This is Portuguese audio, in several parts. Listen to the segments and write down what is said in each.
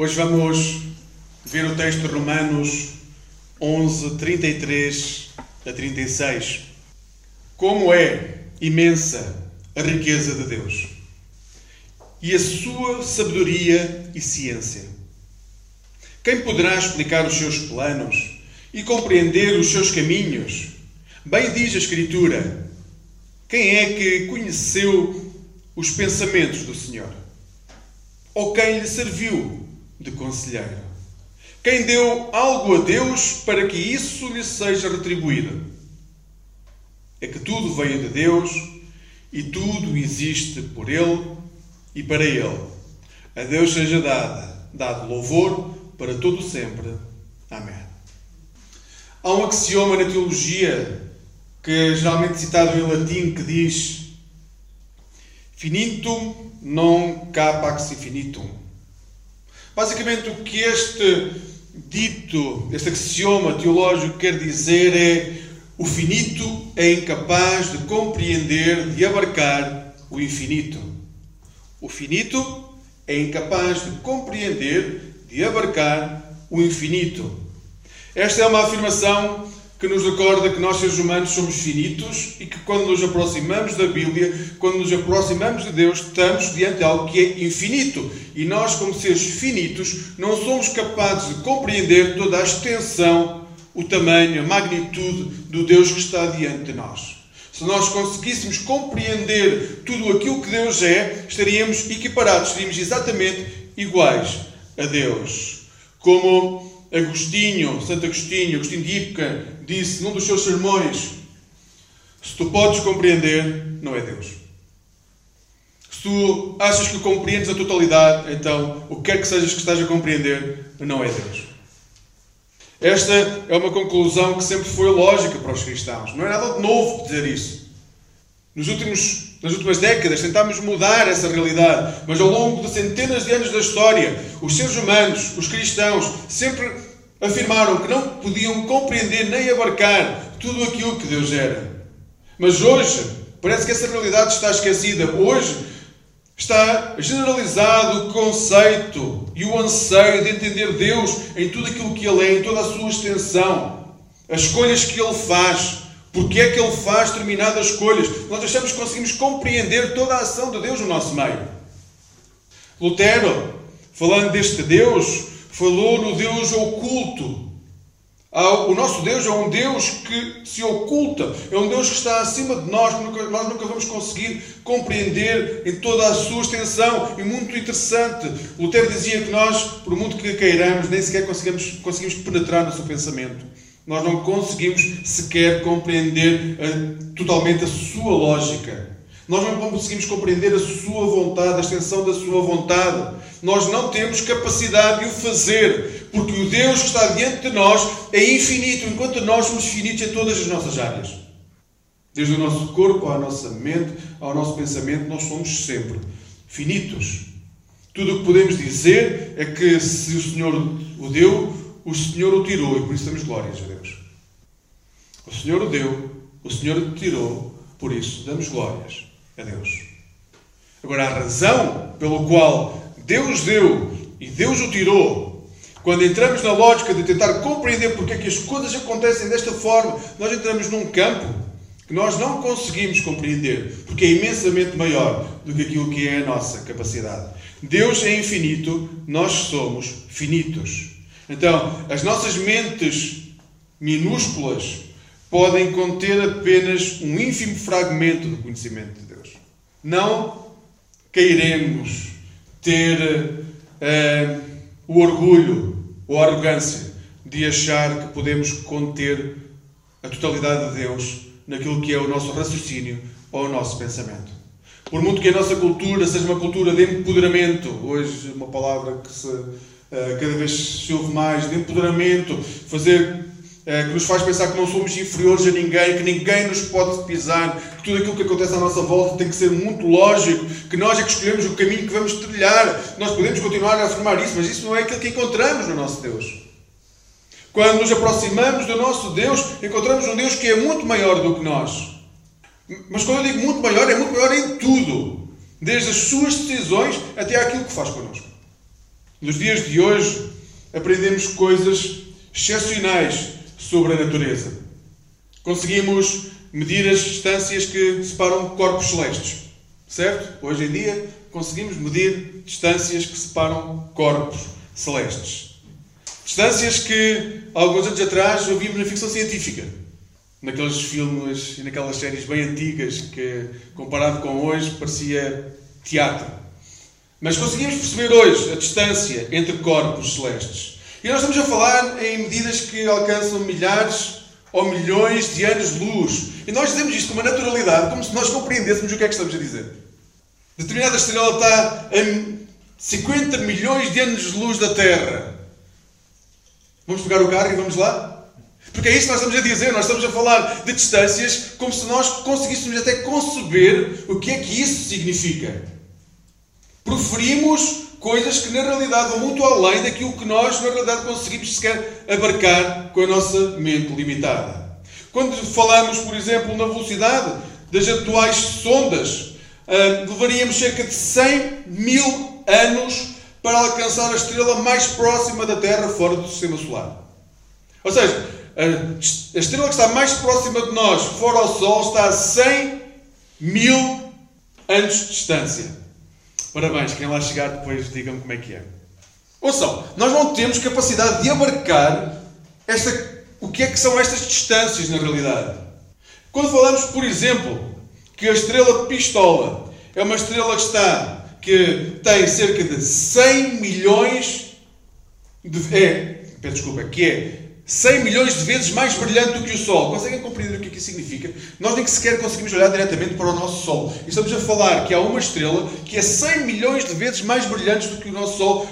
Hoje vamos ver o texto de Romanos 11, 33 a 36. Como é imensa a riqueza de Deus e a sua sabedoria e ciência. Quem poderá explicar os seus planos e compreender os seus caminhos? Bem diz a Escritura: quem é que conheceu os pensamentos do Senhor? Ou quem lhe serviu de conselheiro? Quem deu algo a Deus para que isso lhe seja retribuído? É que tudo veio de Deus e tudo existe por Ele e para Ele. A Deus seja dada, dado louvor para todo sempre. Amém. Há um axioma na teologia que é geralmente citado em latim que diz finitum non capax infinitum. Basicamente o que este dito, este axioma teológico quer dizer é o finito é incapaz de compreender, de abarcar o infinito. O finito é incapaz de compreender, de abarcar o infinito. Esta é uma afirmação que nos recorda que nós, seres humanos, somos finitos e que, quando nos aproximamos da Bíblia, quando nos aproximamos de Deus, estamos diante de algo que é infinito. E nós, como seres finitos, não somos capazes de compreender toda a extensão, o tamanho, a magnitude do Deus que está diante de nós. Se nós conseguíssemos compreender tudo aquilo que Deus é, estaríamos equiparados, estaríamos exatamente iguais a Deus. Como Agostinho, Santo Agostinho, Agostinho de Hipca, disse num dos seus sermões: Se tu podes compreender, não é Deus. Se tu achas que compreendes a totalidade, então o que quer que sejas que estás a compreender, não é Deus. Esta é uma conclusão que sempre foi lógica para os cristãos. Não é nada de novo dizer isso. Nos últimos, nas últimas décadas tentámos mudar essa realidade, mas ao longo de centenas de anos da história, os seres humanos, os cristãos, sempre afirmaram que não podiam compreender nem abarcar tudo aquilo que Deus era. Mas hoje, parece que essa realidade está esquecida. Hoje está generalizado o conceito e o anseio de entender Deus em tudo aquilo que Ele é, em toda a sua extensão, as escolhas que Ele faz, porque é que Ele faz determinadas escolhas. Nós achamos que conseguimos compreender toda a ação de Deus no nosso meio. Lutero, falando deste Deus, falou no Deus oculto. O nosso Deus é um Deus que se oculta, é um Deus que está acima de nós, que nós nunca vamos conseguir compreender em toda a sua extensão. E muito interessante, Lutero dizia que nós, por muito que queiramos, nem sequer conseguimos, conseguimos penetrar no seu pensamento. Nós não conseguimos sequer compreender uh, totalmente a sua lógica. Nós não conseguimos compreender a sua vontade, a extensão da sua vontade. Nós não temos capacidade de o fazer, porque o Deus que está diante de nós é infinito, enquanto nós somos finitos em todas as nossas áreas. Desde o nosso corpo à nossa mente, ao nosso pensamento, nós somos sempre finitos. Tudo o que podemos dizer é que se o Senhor o deu, o Senhor o tirou, e por isso damos glórias a Deus. O Senhor o deu, o Senhor o tirou, por isso damos glórias a Deus. Agora, a razão pelo qual Deus deu e Deus o tirou, quando entramos na lógica de tentar compreender porque é que as coisas acontecem desta forma, nós entramos num campo que nós não conseguimos compreender, porque é imensamente maior do que aquilo que é a nossa capacidade. Deus é infinito, nós somos finitos. Então, as nossas mentes minúsculas podem conter apenas um ínfimo fragmento do conhecimento. Não queiremos ter uh, o orgulho ou a arrogância de achar que podemos conter a totalidade de Deus naquilo que é o nosso raciocínio ou o nosso pensamento. Por muito que a nossa cultura seja uma cultura de empoderamento, hoje uma palavra que se, uh, cada vez se ouve mais, de empoderamento, fazer eh, que nos faz pensar que não somos inferiores a ninguém, que ninguém nos pode pisar, que tudo aquilo que acontece à nossa volta tem que ser muito lógico, que nós é que escolhemos o caminho que vamos trilhar. Nós podemos continuar a afirmar isso, mas isso não é aquilo que encontramos no nosso Deus. Quando nos aproximamos do nosso Deus, encontramos um Deus que é muito maior do que nós. Mas quando eu digo muito maior, é muito maior em tudo. Desde as suas decisões até aquilo que faz connosco. Nos dias de hoje, aprendemos coisas excepcionais sobre a natureza. Conseguimos medir as distâncias que separam corpos celestes. Certo? Hoje em dia conseguimos medir distâncias que separam corpos celestes. Distâncias que alguns anos atrás ouvimos na ficção científica. Naqueles filmes e naquelas séries bem antigas que, comparado com hoje, parecia teatro. Mas conseguimos perceber hoje a distância entre corpos celestes. E nós estamos a falar em medidas que alcançam milhares ou milhões de anos-luz. E nós dizemos isto com uma naturalidade, como se nós compreendêssemos o que é que estamos a dizer. Determinada estrela está a 50 milhões de anos-luz da Terra. Vamos pegar o carro e vamos lá? Porque é isso que nós estamos a dizer, nós estamos a falar de distâncias como se nós conseguíssemos até conceber o que é que isso significa. Proferimos coisas que na realidade vão muito além daquilo que nós na realidade conseguimos sequer abarcar com a nossa mente limitada. Quando falamos, por exemplo, na velocidade das atuais sondas, uh, levaríamos cerca de 100 mil anos para alcançar a estrela mais próxima da Terra fora do sistema solar. Ou seja, a estrela que está mais próxima de nós, fora ao Sol, está a 100 mil anos de distância. Parabéns, quem lá chegar depois digam como é que é. Ouçam, nós não temos capacidade de abarcar esta, o que é que são estas distâncias na realidade. Quando falamos, por exemplo, que a estrela Pistola é uma estrela que está que tem cerca de 100 milhões de é, desculpa, que é 100 milhões de vezes mais brilhante do que o Sol. Conseguem compreender o que isso significa? Nós nem sequer conseguimos olhar diretamente para o nosso Sol. E estamos a falar que há uma estrela que é 100 milhões de vezes mais brilhante do que o nosso Sol,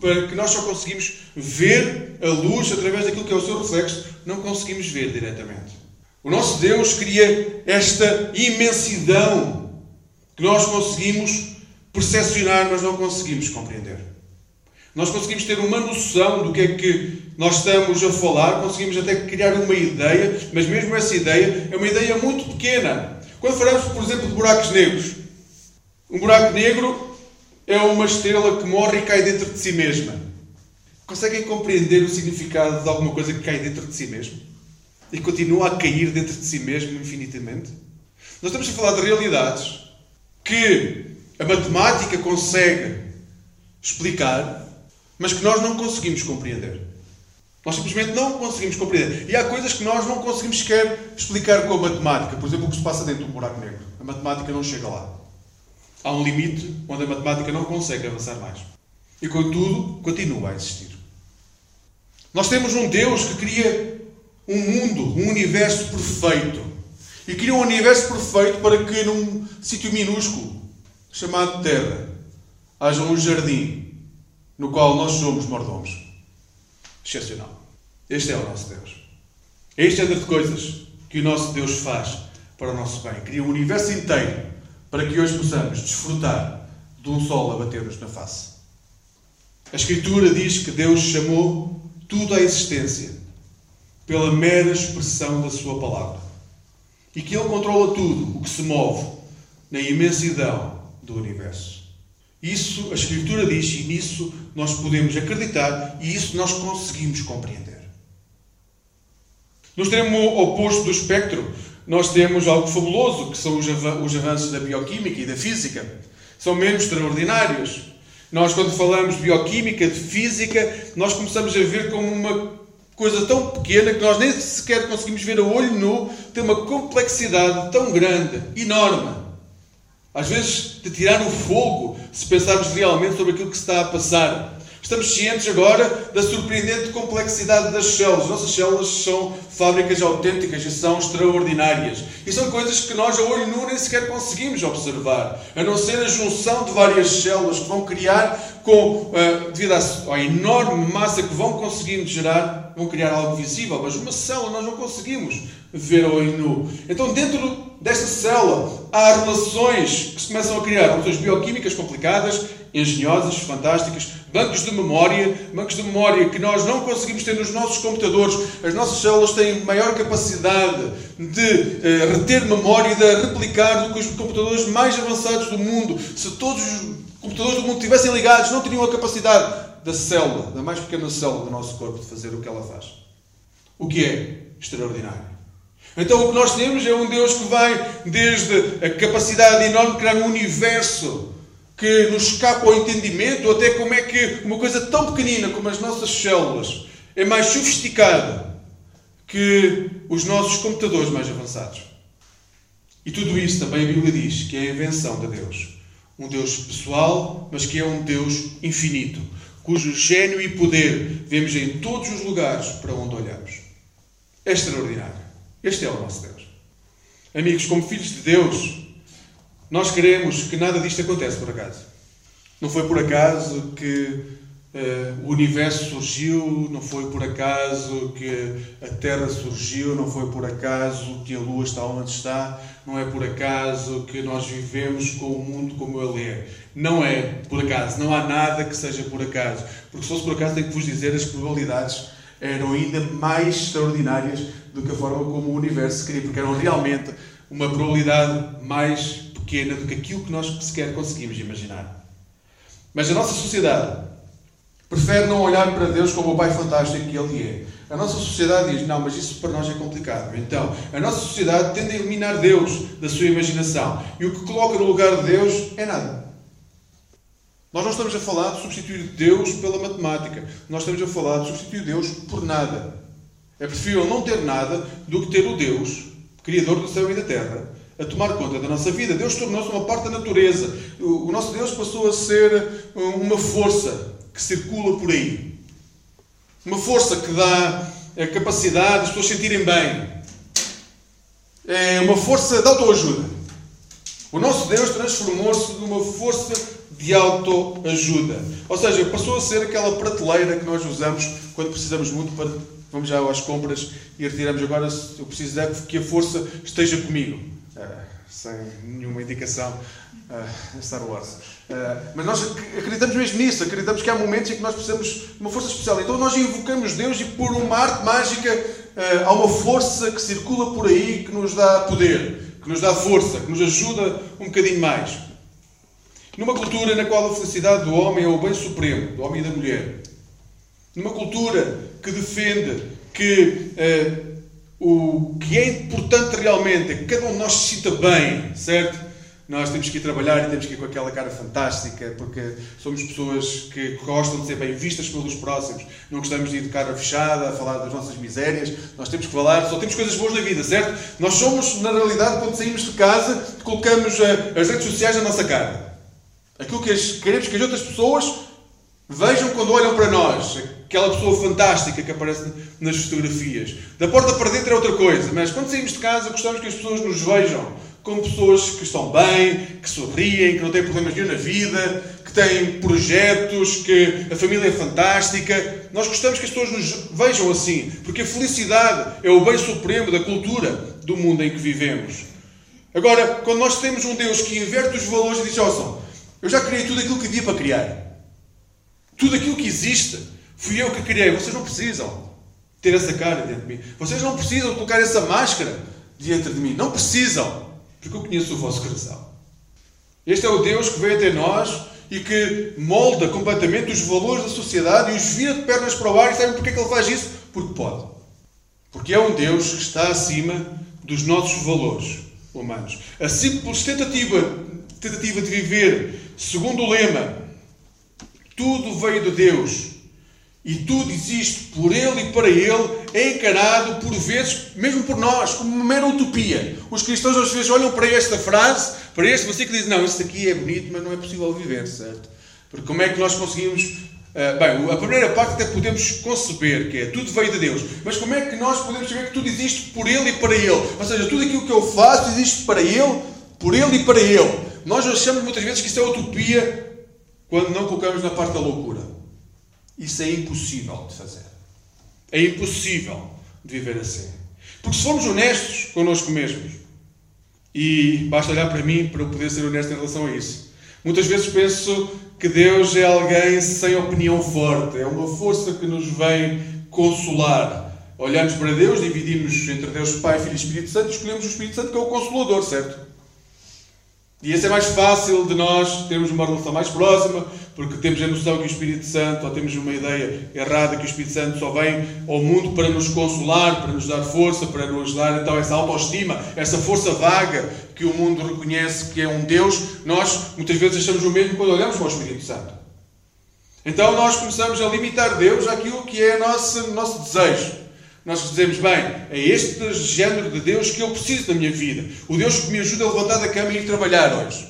que nós só conseguimos ver a luz através daquilo que é o seu reflexo, não conseguimos ver diretamente. O nosso Deus cria esta imensidão que nós conseguimos percepcionar, mas não conseguimos compreender. Nós conseguimos ter uma noção do que é que nós estamos a falar, conseguimos até criar uma ideia, mas mesmo essa ideia é uma ideia muito pequena. Quando falamos, por exemplo, de buracos negros, um buraco negro é uma estrela que morre e cai dentro de si mesma. Conseguem compreender o significado de alguma coisa que cai dentro de si mesmo? E continua a cair dentro de si mesmo infinitamente? Nós estamos a falar de realidades que a matemática consegue explicar, mas que nós não conseguimos compreender. Nós simplesmente não conseguimos compreender. E há coisas que nós não conseguimos sequer explicar com a matemática. Por exemplo, o que se passa dentro de um buraco negro. A matemática não chega lá. Há um limite onde a matemática não consegue avançar mais. E contudo, continua a existir. Nós temos um Deus que cria um mundo, um universo perfeito. E cria um universo perfeito para que num sítio minúsculo, chamado Terra, haja um jardim no qual nós somos mordomos. Excepcional. Este é o nosso Deus. É este género de coisas que o nosso Deus faz para o nosso bem. Cria o universo inteiro para que hoje possamos desfrutar de um sol a bater-nos na face. A Escritura diz que Deus chamou tudo à existência pela mera expressão da Sua palavra e que Ele controla tudo o que se move na imensidão do universo. Isso a Escritura diz e nisso nós podemos acreditar e isso nós conseguimos compreender. No extremo oposto do espectro, nós temos algo fabuloso, que são os avanços da bioquímica e da física. São menos extraordinários. Nós, quando falamos de bioquímica, de física, nós começamos a ver como uma coisa tão pequena que nós nem sequer conseguimos ver a olho nu, tem uma complexidade tão grande, enorme. Às vezes, de tirar o fogo, se pensarmos realmente sobre aquilo que está a passar. Estamos cientes agora da surpreendente complexidade das células. Nossas células são fábricas autênticas e são extraordinárias. E são coisas que nós, a olho nu, nem sequer conseguimos observar. A não ser a junção de várias células que vão criar, com, uh, devido à enorme massa que vão conseguindo gerar, vão criar algo visível. Mas uma célula nós não conseguimos ver olho nu. Então, dentro desta célula há relações que se começam a criar, relações bioquímicas complicadas, engenhosas, fantásticas, bancos de memória, bancos de memória que nós não conseguimos ter nos nossos computadores. As nossas células têm maior capacidade de uh, reter memória e de replicar do que os computadores mais avançados do mundo. Se todos os computadores do mundo estivessem ligados, não teriam a capacidade da célula, da mais pequena célula do nosso corpo, de fazer o que ela faz. O que é extraordinário. Então o que nós temos é um Deus que vai desde a capacidade enorme de criar um universo que nos escapa ao entendimento, até como é que uma coisa tão pequenina como as nossas células é mais sofisticada que os nossos computadores mais avançados. E tudo isso também a Bíblia diz que é a invenção de Deus. Um Deus pessoal, mas que é um Deus infinito, cujo gênio e poder vemos em todos os lugares para onde olhamos. É extraordinário. Este é o nosso Deus. Amigos, como filhos de Deus, nós queremos que nada disto aconteça por acaso. Não foi por acaso que Uh, o universo surgiu, não foi por acaso que a Terra surgiu, não foi por acaso que a Lua está onde está, não é por acaso que nós vivemos com o mundo como ele é. Não é por acaso, não há nada que seja por acaso. Porque se fosse por acaso, tenho que vos dizer, as probabilidades eram ainda mais extraordinárias do que a forma como o universo se cria, porque eram realmente uma probabilidade mais pequena do que aquilo que nós sequer conseguimos imaginar. Mas a nossa sociedade prefere não olhar para Deus como o Pai fantástico que Ele é. A nossa sociedade diz: não, mas isso para nós é complicado. Então, a nossa sociedade tende a eliminar Deus da sua imaginação. E o que coloca no lugar de Deus é nada. Nós não estamos a falar de substituir Deus pela matemática. Nós estamos a falar de substituir Deus por nada. É preferível não ter nada do que ter o Deus, Criador do céu e da terra, a tomar conta da nossa vida. Deus tornou-se uma parte da natureza. O nosso Deus passou a ser uma força que circula por aí. Uma força que dá a capacidade de as pessoas sentirem bem. É uma força de autoajuda. O nosso Deus transformou-se numa força de autoajuda. Ou seja, passou a ser aquela prateleira que nós usamos quando precisamos muito para. Vamos já às compras e retiramos agora. Eu preciso que a força esteja comigo. É, sem nenhuma indicação uh, Star Wars. Uh, mas nós acreditamos mesmo nisso, acreditamos que há momentos em que nós precisamos de uma força especial. Então nós invocamos Deus e por uma arte mágica uh, há uma força que circula por aí que nos dá poder, que nos dá força, que nos ajuda um bocadinho mais. Numa cultura na qual a felicidade do homem é o bem supremo, do homem e da mulher. Numa cultura que defende que uh, o que é importante realmente é que cada um de nós se sinta bem, certo? nós temos que ir trabalhar e temos que ir com aquela cara fantástica, porque somos pessoas que gostam de ser bem vistas pelos próximos. Não gostamos de ir de cara fechada, a falar das nossas misérias. Nós temos que falar, só temos coisas boas na vida, certo? Nós somos, na realidade, quando saímos de casa, colocamos eh, as redes sociais na nossa cara. Aquilo que queremos que as outras pessoas vejam quando olham para nós. Aquela pessoa fantástica que aparece nas fotografias. Da porta para dentro é outra coisa, mas quando saímos de casa, gostamos que as pessoas nos vejam como pessoas que estão bem, que sorriem, que não têm problemas nenhum na vida, que têm projetos, que a família é fantástica. Nós gostamos que as pessoas nos vejam assim, porque a felicidade é o bem supremo da cultura do mundo em que vivemos. Agora, quando nós temos um Deus que inverte os valores e diz: Ouçam, eu já criei tudo aquilo que havia para criar, tudo aquilo que existe, fui eu que criei, vocês não precisam ter essa cara dentro de mim, vocês não precisam colocar essa máscara diante de mim, não precisam porque eu conheço o vosso coração. Este é o Deus que veio até nós e que molda completamente os valores da sociedade e os vira de pernas para o ar. E sabem porquê que ele faz isso? Porque pode. Porque é um Deus que está acima dos nossos valores humanos. A simples tentativa, tentativa de viver segundo o lema tudo veio de Deus e tudo existe por Ele e para Ele, é encarado por vezes, mesmo por nós, como uma mera utopia. Os cristãos às vezes olham para esta frase, para este versículo e dizem: Não, isso aqui é bonito, mas não é possível viver, certo? Porque como é que nós conseguimos. Uh, bem, a primeira parte até podemos conceber, que é tudo veio de Deus. Mas como é que nós podemos saber que tudo existe por Ele e para Ele? Ou seja, tudo aquilo que eu faço existe para Ele, por Ele e para Ele. Nós achamos muitas vezes que isso é utopia quando não colocamos na parte da loucura. Isso é impossível de fazer. É impossível de viver assim. Porque se formos honestos connosco mesmos, e basta olhar para mim para eu poder ser honesto em relação a isso, muitas vezes penso que Deus é alguém sem opinião forte, é uma força que nos vem consolar. Olhamos para Deus, dividimos entre Deus Pai, Filho e Espírito Santo escolhemos o Espírito Santo que é o Consolador, certo? E esse é mais fácil de nós termos uma relação mais próxima, porque temos a noção que o Espírito Santo, ou temos uma ideia errada que o Espírito Santo só vem ao mundo para nos consolar, para nos dar força, para nos dar então essa autoestima, essa força vaga que o mundo reconhece que é um Deus, nós muitas vezes achamos o mesmo quando olhamos para o Espírito Santo. Então nós começamos a limitar Deus àquilo que é nosso, nosso desejo. Nós dizemos, bem, é este género de Deus que eu preciso na minha vida. O Deus que me ajuda a levantar da cama e ir trabalhar hoje.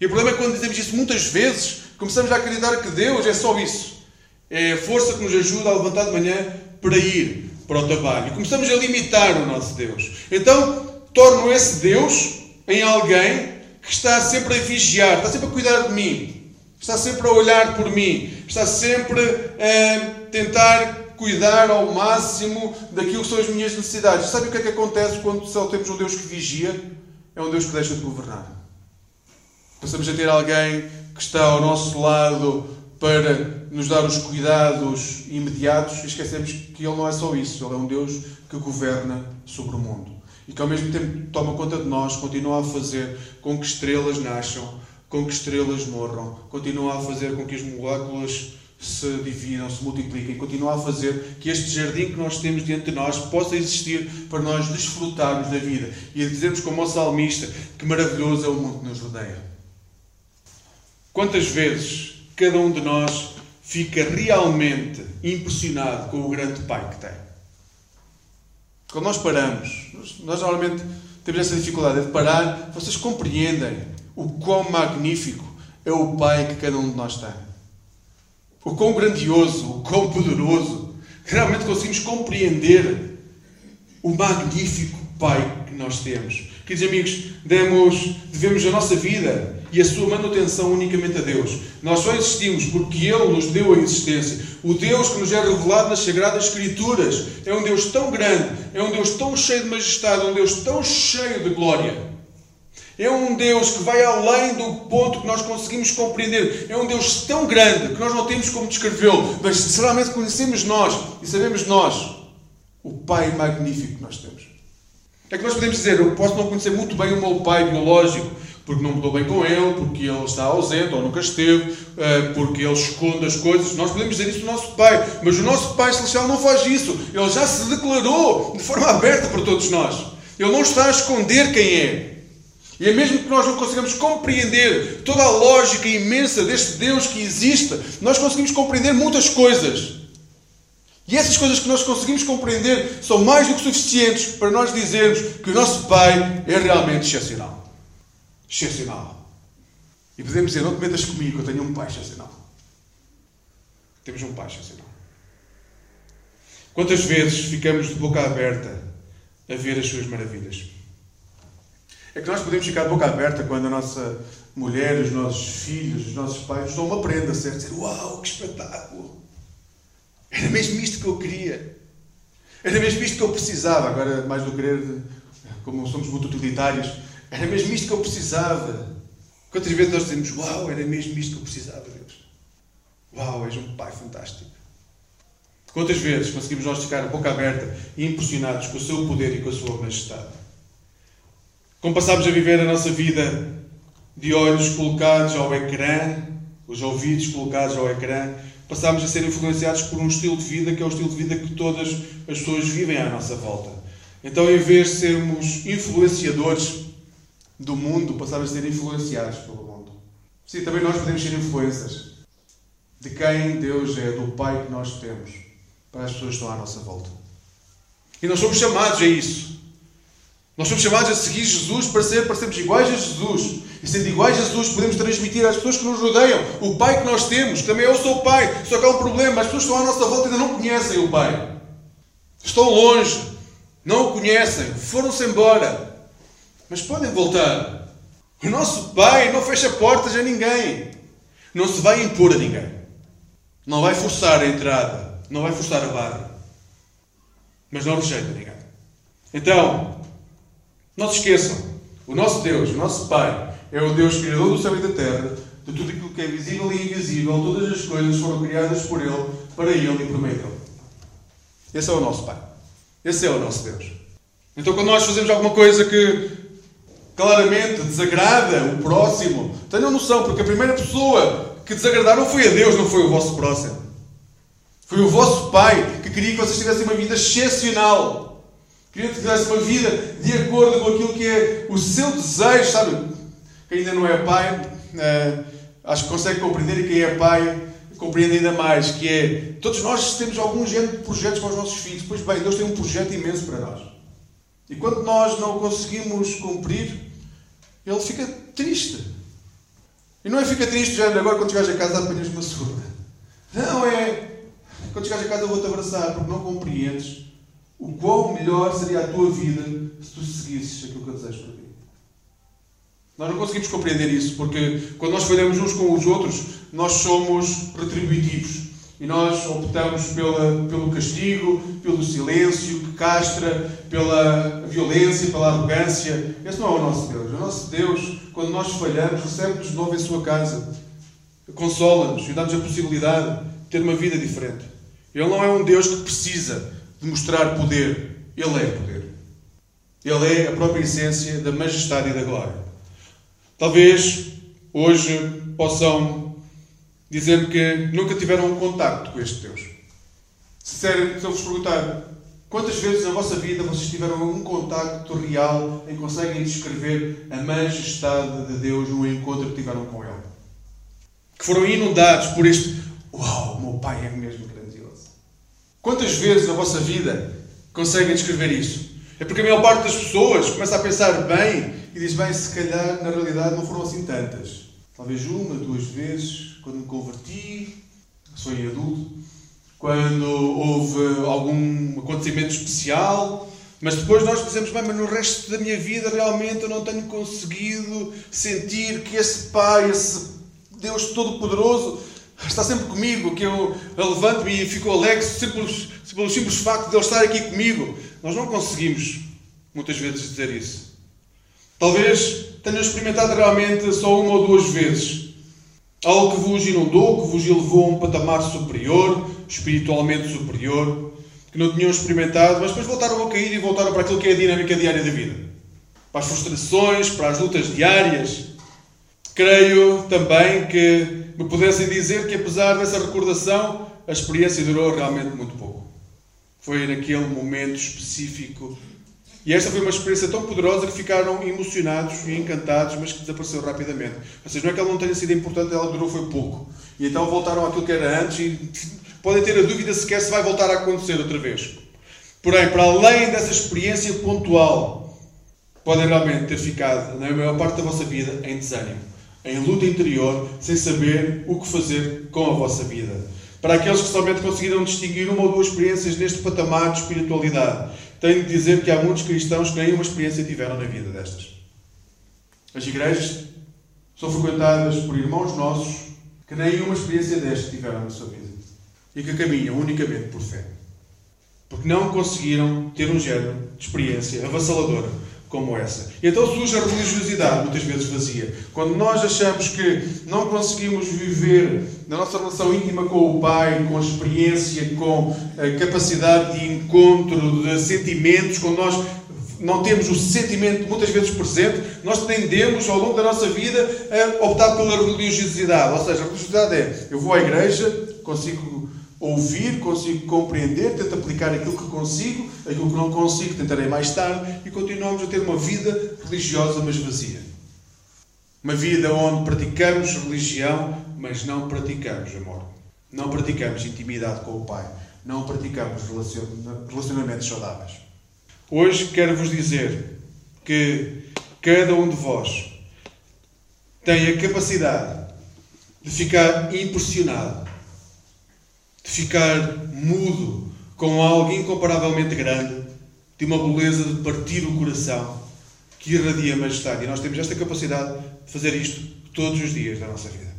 E o problema é quando dizemos isso muitas vezes, começamos a acreditar que Deus é só isso. É a força que nos ajuda a levantar de manhã para ir para o trabalho. E começamos a limitar o nosso Deus. Então, torno esse Deus em alguém que está sempre a vigiar, está sempre a cuidar de mim, está sempre a olhar por mim, está sempre a tentar cuidar ao máximo daquilo que são as minhas necessidades. Sabe o que é que acontece quando só temos um Deus que vigia? É um Deus que deixa de governar. Passamos a ter alguém que está ao nosso lado para nos dar os cuidados imediatos e esquecemos que Ele não é só isso. Ele é um Deus que governa sobre o mundo. E que ao mesmo tempo toma conta de nós, continua a fazer com que estrelas nasçam, com que estrelas morram, continua a fazer com que as moléculas se dividam, se multipliquem, continua a fazer que este jardim que nós temos diante de nós possa existir para nós desfrutarmos da vida e dizermos como o salmista que maravilhoso é o mundo que nos rodeia. Quantas vezes cada um de nós fica realmente impressionado com o grande Pai que tem? Quando nós paramos, nós normalmente temos essa dificuldade de parar, vocês compreendem o quão magnífico é o Pai que cada um de nós tem o quão grandioso, o quão poderoso, realmente conseguimos compreender o magnífico Pai que nós temos. Queridos amigos, demos, devemos a nossa vida e a sua manutenção unicamente a Deus. Nós só existimos porque Ele nos deu a existência. O Deus que nos é revelado nas Sagradas Escrituras é um Deus tão grande, é um Deus tão cheio de majestade, é um Deus tão cheio de glória é um Deus que vai além do ponto que nós conseguimos compreender. É um Deus tão grande que nós não temos como descrevê-lo. Mas se realmente conhecemos nós e sabemos nós o Pai magnífico que nós temos. É que nós podemos dizer, eu posso não conhecer muito bem o meu pai biológico, porque não me dou bem com ele, porque ele está ausente ou nunca esteve, eh, porque ele esconde as coisas. Nós podemos dizer isso do nosso Pai, mas o nosso Pai Celestial não faz isso. Ele já se declarou de forma aberta para todos nós. Ele não está a esconder quem é. E é mesmo que nós não consigamos compreender toda a lógica imensa deste Deus que existe, nós conseguimos compreender muitas coisas. E essas coisas que nós conseguimos compreender são mais do que suficientes para nós dizermos que o nosso Pai é realmente excepcional. Excepcional. E podemos dizer: Não te metas comigo, eu tenho um Pai excepcional. Temos um Pai excepcional. Quantas vezes ficamos de boca aberta a ver as suas maravilhas? É que nós podemos ficar de boca aberta quando a nossa mulher, os nossos filhos, os nossos pais nos dão uma prenda, certo? Dizer, uau, que espetáculo! Era mesmo isto que eu queria. Era mesmo isto que eu precisava. Agora, mais do querer, como somos muito utilitários, era mesmo isto que eu precisava. Quantas vezes nós dizemos, uau, era mesmo isto que eu precisava, Deus. Uau, és um pai fantástico. Quantas vezes conseguimos nós ficar a boca aberta e impressionados com o seu poder e com a sua majestade? Como passámos a viver a nossa vida de olhos colocados ao ecrã, os ouvidos colocados ao ecrã, passámos a ser influenciados por um estilo de vida que é o estilo de vida que todas as pessoas vivem à nossa volta. Então, em vez de sermos influenciadores do mundo, passámos a ser influenciados pelo mundo. Sim, também nós podemos ser influências de quem Deus é, do Pai que nós temos, para as pessoas que estão à nossa volta. E nós somos chamados a isso. Nós somos chamados a seguir Jesus para, ser, para sermos iguais a Jesus. E sendo iguais a Jesus, podemos transmitir às pessoas que nos rodeiam o Pai que nós temos, também eu sou o Pai. Só que há um problema: as pessoas que estão à nossa volta ainda não conhecem o Pai. Estão longe, não o conhecem, foram-se embora. Mas podem voltar. O nosso Pai não fecha portas a ninguém. Não se vai impor a ninguém. Não vai forçar a entrada. Não vai forçar a barra. Mas não rejeita ninguém. Então, não se esqueçam, o nosso Deus, o nosso Pai, é o Deus Criador do céu e da terra, de tudo aquilo que é visível e invisível, todas as coisas foram criadas por Ele, para Ele e por meio dele. Esse é o nosso Pai. Esse é o nosso Deus. Então, quando nós fazemos alguma coisa que claramente desagrada o próximo, tenham noção, porque a primeira pessoa que desagradaram foi a Deus, não foi o vosso próximo. Foi o vosso Pai que queria que vocês tivessem uma vida excepcional. Queria que tivessem uma vida de acordo com aquilo que é o seu desejo, sabe? Quem ainda não é pai, eh, acho que consegue compreender e quem é pai compreende ainda mais, que é, todos nós temos algum género de projetos para os nossos filhos. Pois bem, Deus tem um projeto imenso para nós. E quando nós não conseguimos cumprir, Ele fica triste. E não é fica triste, já agora quando chegares a casa apanhas uma surda. Não, é quando chegares a casa eu vou-te abraçar, porque não compreendes o quão melhor seria a tua vida se tu seguisses aquilo que eu desejo para ti. Nós não conseguimos compreender isso, porque quando nós falhamos uns com os outros, nós somos retributivos. E nós optamos pela, pelo castigo, pelo silêncio que castra, pela violência, pela arrogância. Esse não é o nosso Deus. O nosso Deus, quando nós falhamos, recebe-nos de novo em sua casa, consola-nos e dá-nos a possibilidade de ter uma vida diferente. Ele não é um Deus que precisa de mostrar poder. Ele é poder. Ele é a própria essência da majestade e da glória. Talvez hoje possam dizer que nunca tiveram um contacto com este Deus. Se, se eu vos perguntar quantas vezes na vossa vida vocês tiveram um contacto real que conseguem descrever a majestade de Deus no encontro que tiveram com Ele, que foram inundados por este Uau, meu Pai é mesmo. Quantas vezes na vossa vida conseguem descrever isso? É porque a maior parte das pessoas começa a pensar bem e diz: bem, se calhar na realidade não foram assim tantas. Talvez uma, duas vezes, quando me converti, sou em adulto, quando houve algum acontecimento especial, mas depois nós dizemos: bem, mas no resto da minha vida realmente eu não tenho conseguido sentir que esse Pai, esse Deus Todo-Poderoso, está sempre comigo, que eu, levanto-me e fico alegre simples, pelo simples facto de Ele estar aqui comigo. Nós não conseguimos muitas vezes dizer isso. Talvez tenham experimentado realmente só uma ou duas vezes. Algo que vos inundou, que vos elevou a um patamar superior, espiritualmente superior, que não tinham experimentado, mas depois voltaram a cair e voltaram para aquilo que é a dinâmica diária da vida. Para as frustrações, para as lutas diárias. Creio também que me pudessem dizer que, apesar dessa recordação, a experiência durou realmente muito pouco. Foi naquele momento específico e esta foi uma experiência tão poderosa que ficaram emocionados e encantados, mas que desapareceu rapidamente. Ou seja, não é que ela não tenha sido importante, ela durou foi pouco. E então voltaram àquilo que era antes e podem ter a dúvida sequer se vai voltar a acontecer outra vez. Porém, para além dessa experiência pontual, podem realmente ter ficado, na maior parte da vossa vida, em desânimo, em luta interior, sem saber o que fazer com a vossa vida. Para aqueles que somente conseguiram distinguir uma ou duas experiências neste patamar de espiritualidade tenho de dizer que há muitos cristãos que nenhuma experiência tiveram na vida destas. As igrejas são frequentadas por irmãos nossos que nenhuma experiência destas tiveram na sua vida e que caminham unicamente por fé. Porque não conseguiram ter um género de experiência avassaladora como essa. E então surge a religiosidade, muitas vezes vazia. Quando nós achamos que não conseguimos viver na nossa relação íntima com o Pai, com a experiência, com a capacidade de encontro de sentimentos, quando nós não temos o sentimento muitas vezes presente, nós tendemos ao longo da nossa vida a optar pela religiosidade. Ou seja, a religiosidade é eu vou à igreja, consigo ouvir, consigo compreender, tento aplicar aquilo que consigo, aquilo que não consigo tentarei mais tarde e continuamos a ter uma vida religiosa mas vazia. Uma vida onde praticamos religião, mas não praticamos amor. Não praticamos intimidade com o Pai. Não praticamos relacionamentos saudáveis. Hoje quero vos dizer que cada um de vós tem a capacidade de ficar impressionado ficar mudo com algo incomparavelmente grande, de uma beleza de partir o coração, que irradia a majestade. E nós temos esta capacidade de fazer isto todos os dias da nossa vida.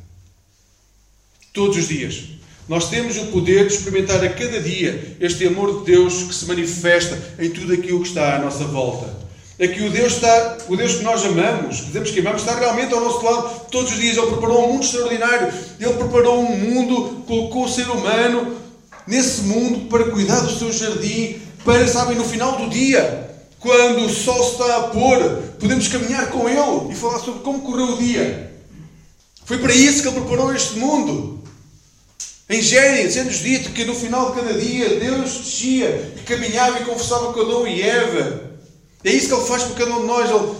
Todos os dias. Nós temos o poder de experimentar a cada dia este amor de Deus que se manifesta em tudo aquilo que está à nossa volta é que o Deus, está, o Deus que nós amamos, que dizemos que amamos, está realmente ao nosso lado todos os dias. Ele preparou um mundo extraordinário. Ele preparou um mundo, colocou o ser humano nesse mundo para cuidar do seu jardim, para, sabem, no final do dia, quando o sol está a pôr, podemos caminhar com Ele e falar sobre como correu o dia. Foi para isso que Ele preparou este mundo. Em Gênesis é-nos dito que no final de cada dia Deus descia caminhava e conversava com Adão e Eva. É isso que Ele faz por cada um de nós. Ele,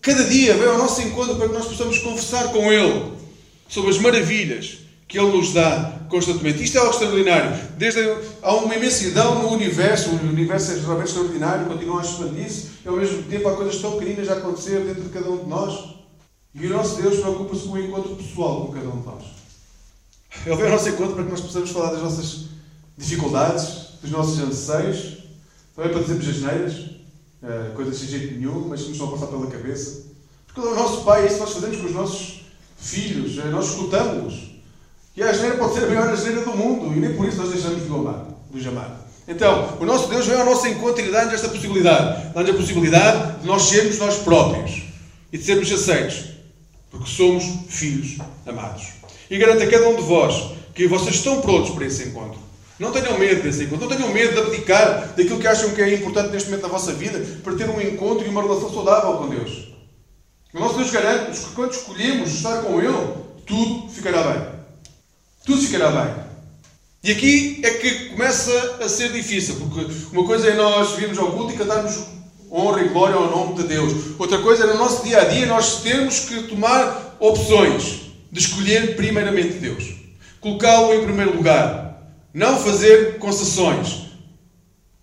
cada dia vem ao nosso encontro para que nós possamos conversar com Ele sobre as maravilhas que Ele nos dá constantemente. Isto é algo extraordinário. Desde há uma imensidão no universo, o universo é realmente extraordinário, continua a expandir-se, e ao mesmo tempo há coisas tão pequeninas a acontecer dentro de cada um de nós. E o nosso Deus preocupa-se com o encontro pessoal com cada um de nós. Ele vem ao nosso encontro para que nós possamos falar das nossas dificuldades, dos nossos anseios, também para dizermos asneiras, uh, coisas sem jeito nenhum, mas que nos vão passar pela cabeça. Porque ele é o nosso Pai, é isso que nós fazemos com os nossos filhos, eh, nós escutamos-los. E a asneira pode ser a maior asneira do mundo, e nem por isso nós deixamos de o amar, de amar. Então, o nosso Deus vem ao nosso encontro e dá-nos esta possibilidade. Dá-nos a possibilidade de nós sermos nós próprios e de sermos aceitos, porque somos filhos amados. E garanto a cada um de vós que vocês estão prontos para esse encontro. Não tenham medo desse encontro, não tenham medo de abdicar daquilo que acham que é importante neste momento na vossa vida para ter um encontro e uma relação saudável com Deus. O nosso Deus garante-nos que quando escolhemos estar com Ele, tudo ficará bem. Tudo ficará bem. E aqui é que começa a ser difícil, porque uma coisa é nós virmos ao culto e cantarmos honra e glória ao nome de Deus. Outra coisa é no nosso dia a dia nós termos que tomar opções de escolher primeiramente Deus. Colocá-lo em primeiro lugar. Não fazer concessões.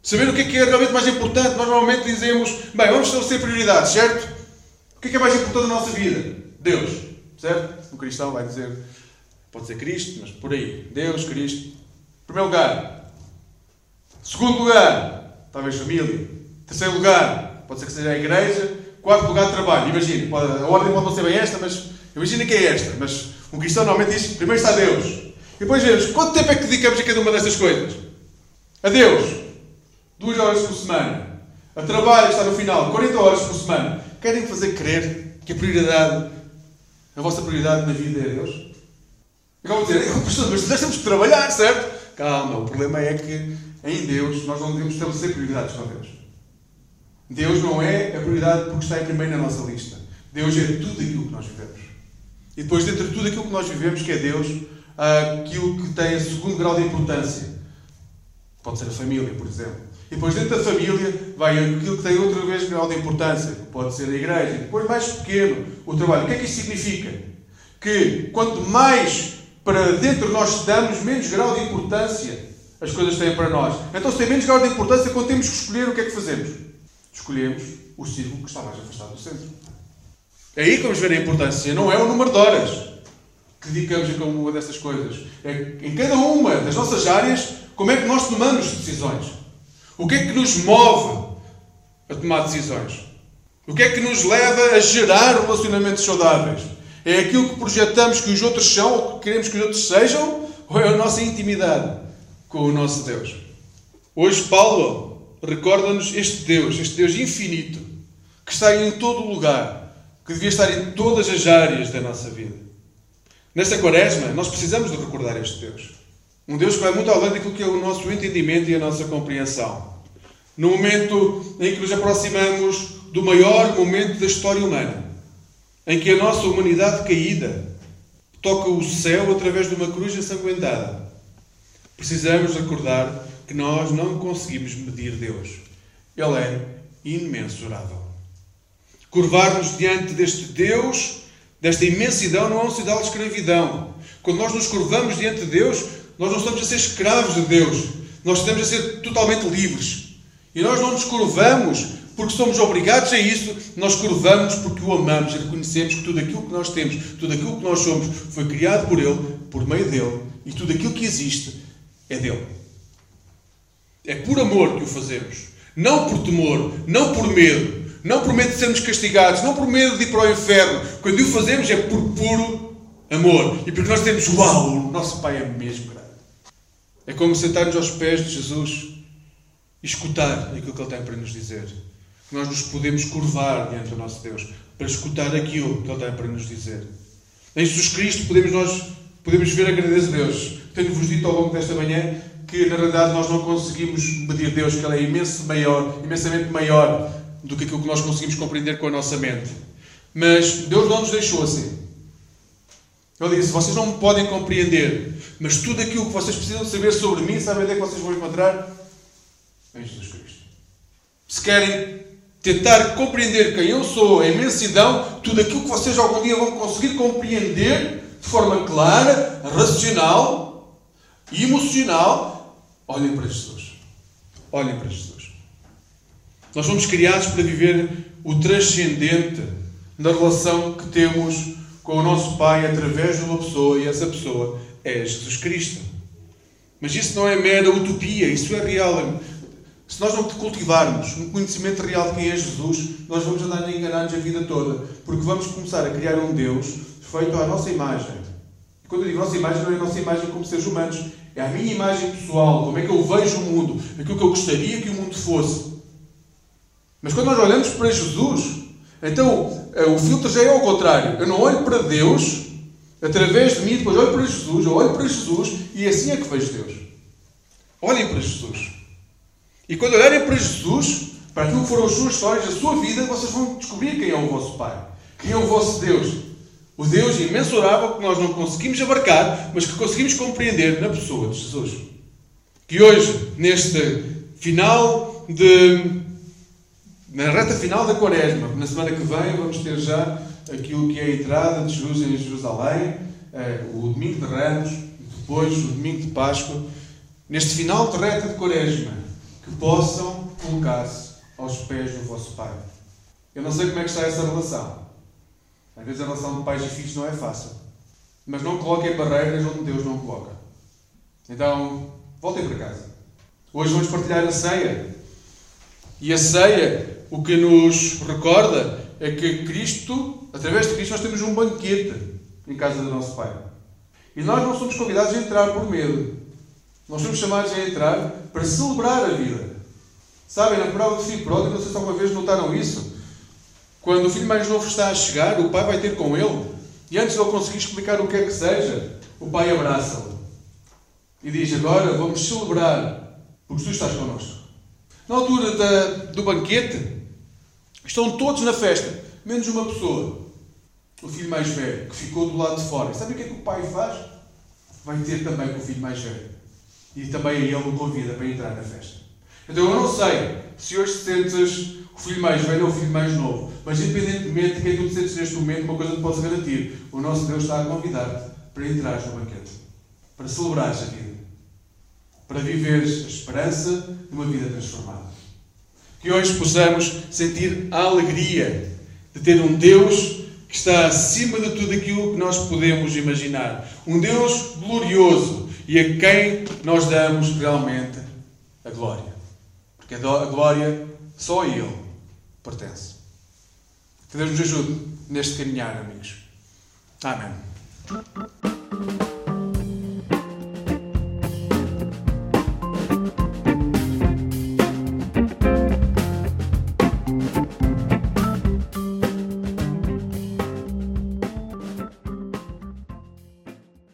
Saber o que é, que é realmente mais importante. Nós normalmente dizemos, bem, vamos estabelecer prioridades, certo? O que é que é mais importante na nossa vida? Deus, certo? O cristão vai dizer Pode ser Cristo, mas por aí. Deus, Cristo. Primeiro lugar. Segundo lugar, talvez família. Terceiro lugar, pode ser que seja a igreja. Quarto lugar, trabalho. Imagina, a ordem pode não ser bem esta, mas imagina que é esta. Mas um cristão normalmente diz: primeiro está Deus. E depois vemos quanto tempo é que dedicamos a cada uma destas coisas. A Deus, duas horas por semana. A trabalho está no final, 40 horas por semana. Querem fazer crer que a prioridade, a vossa prioridade na vida é Deus? Acabam de dizer, mas nós temos que trabalhar, certo? Calma, o problema é que em Deus nós não devemos estabelecer prioridades com Deus. Deus não é a prioridade porque está em primeiro na nossa lista. Deus é tudo aquilo que nós vivemos. E depois, dentro de tudo aquilo que nós vivemos, que é Deus, aquilo que tem segundo grau de importância. Pode ser a família, por exemplo. E depois, dentro da família, vai aquilo que tem outra vez grau de importância. Pode ser a igreja. Depois, mais pequeno, o trabalho. O que é que isso significa? Que quanto mais para dentro de nós damos menos grau de importância as coisas têm para nós. Então, se tem menos grau de importância, quando temos que escolher, o que é que fazemos? Escolhemos o círculo que está mais afastado do centro. É aí que vamos ver a importância. Não é o número de horas que dedicamos a cada uma dessas coisas. É em cada uma das nossas áreas, como é que nós tomamos decisões. O que é que nos move a tomar decisões? O que é que nos leva a gerar relacionamentos saudáveis? É aquilo que projetamos que os outros são ou que queremos que os outros sejam? Ou é a nossa intimidade com o nosso Deus? Hoje, Paulo recorda-nos este Deus, este Deus infinito, que está em todo lugar, que devia estar em todas as áreas da nossa vida. Nesta quaresma, nós precisamos de recordar este Deus. Um Deus que vai muito além daquilo que é o nosso entendimento e a nossa compreensão. No momento em que nos aproximamos do maior momento da história humana, em que a nossa humanidade caída toca o céu através de uma cruz ensanguentada. Precisamos recordar que nós não conseguimos medir Deus. Ele é imensurável. Curvar-nos diante deste Deus, desta imensidão, não é um sinal de escravidão. Quando nós nos curvamos diante de Deus, nós não estamos a ser escravos de Deus. Nós estamos a ser totalmente livres. E nós não nos curvamos porque somos obrigados a isso, nós curvamos porque o amamos e reconhecemos que tudo aquilo que nós temos, tudo aquilo que nós somos, foi criado por Ele, por meio dele, e tudo aquilo que existe é dele. É por amor que o fazemos. Não por temor, não por medo, não por medo de sermos castigados, não por medo de ir para o inferno. Quando o fazemos é por puro amor. E porque nós temos, uau, o nosso Pai é mesmo grande. É como sentar-nos aos pés de Jesus e escutar aquilo que Ele tem para nos dizer nós nos podemos curvar diante do nosso Deus para escutar aquilo que Ele tem para nos dizer. Em Jesus Cristo podemos nós podemos ver a grandeza de Deus. Tenho-vos dito ao longo desta manhã que na realidade nós não conseguimos medir Deus, que Ele é imenso maior, imensamente maior do que aquilo que nós conseguimos compreender com a nossa mente. Mas Deus não nos deixou assim. Ele disse: Vocês não me podem compreender, mas tudo aquilo que vocês precisam saber sobre mim, sabem onde é que vocês vão encontrar? Em Jesus Cristo. Se querem tentar compreender quem eu sou, a imensidão, tudo aquilo que vocês algum dia vão conseguir compreender de forma clara, racional e emocional, olhem para Jesus. Olhem para Jesus. Nós fomos criados para viver o transcendente da relação que temos com o nosso Pai através de uma pessoa e essa pessoa é Jesus Cristo. Mas isso não é mera utopia, isso é real. Se nós não cultivarmos um conhecimento real de quem é Jesus, nós vamos andar enganados a vida toda, porque vamos começar a criar um Deus feito à nossa imagem. E quando eu digo nossa imagem, não é a nossa imagem como seres humanos, é a minha imagem pessoal, como é que eu vejo o mundo, aquilo que eu gostaria que o mundo fosse. Mas quando nós olhamos para Jesus, então eh, o filtro já é ao contrário. Eu não olho para Deus através de mim, depois olho para Jesus, eu olho para Jesus e assim é que vejo Deus. Olhem para Jesus. E quando olharem para Jesus, para aquilo que foram as suas histórias, a sua vida, vocês vão descobrir quem é o vosso Pai, quem é o vosso Deus. O Deus imensurável que nós não conseguimos abarcar, mas que conseguimos compreender na pessoa de Jesus. Que hoje, neste final de. Na reta final da Quaresma, na semana que vem, vamos ter já aquilo que é a entrada de Jesus em Jerusalém, eh, o domingo de Ramos, depois o domingo de Páscoa. Neste final de reta de Quaresma, que possam colocar-se aos pés do vosso Pai. Eu não sei como é que está essa relação. Às vezes a relação de pais e filhos não é fácil. Mas não coloquem barreiras onde Deus não coloca. Então, voltem para casa. Hoje vamos partilhar a ceia. E a ceia, o que nos recorda é que Cristo, através de Cristo, nós temos um banquete em casa do nosso Pai. E nós não somos convidados a entrar por medo. Nós somos chamados a entrar para celebrar a vida. Sabem, na prova do filho pródigo, não sei se alguma vez notaram isso. Quando o filho mais novo está a chegar, o pai vai ter com ele. E antes de ele conseguir explicar o que é que seja, o pai abraça-o. E diz: Agora vamos celebrar, porque tu estás connosco. Na altura da, do banquete, estão todos na festa, menos uma pessoa. O filho mais velho, que ficou do lado de fora. Sabe o que é que o pai faz? Vai ter também com o filho mais velho. E também ele o convida para entrar na festa. Então eu não sei se hoje sentes o filho mais velho ou o filho mais novo. Mas independentemente de quem tu te sentes neste momento, uma coisa te posso garantir: o nosso Deus está a convidar-te para entrares no banquete, para celebrares a vida, para viveres a esperança de uma vida transformada. Que hoje possamos sentir a alegria de ter um Deus que está acima de tudo aquilo que nós podemos imaginar. Um Deus glorioso e a quem nós damos realmente a glória. Porque a glória só a Ele pertence. Que Deus nos ajude neste caminhar, amigos. Amém.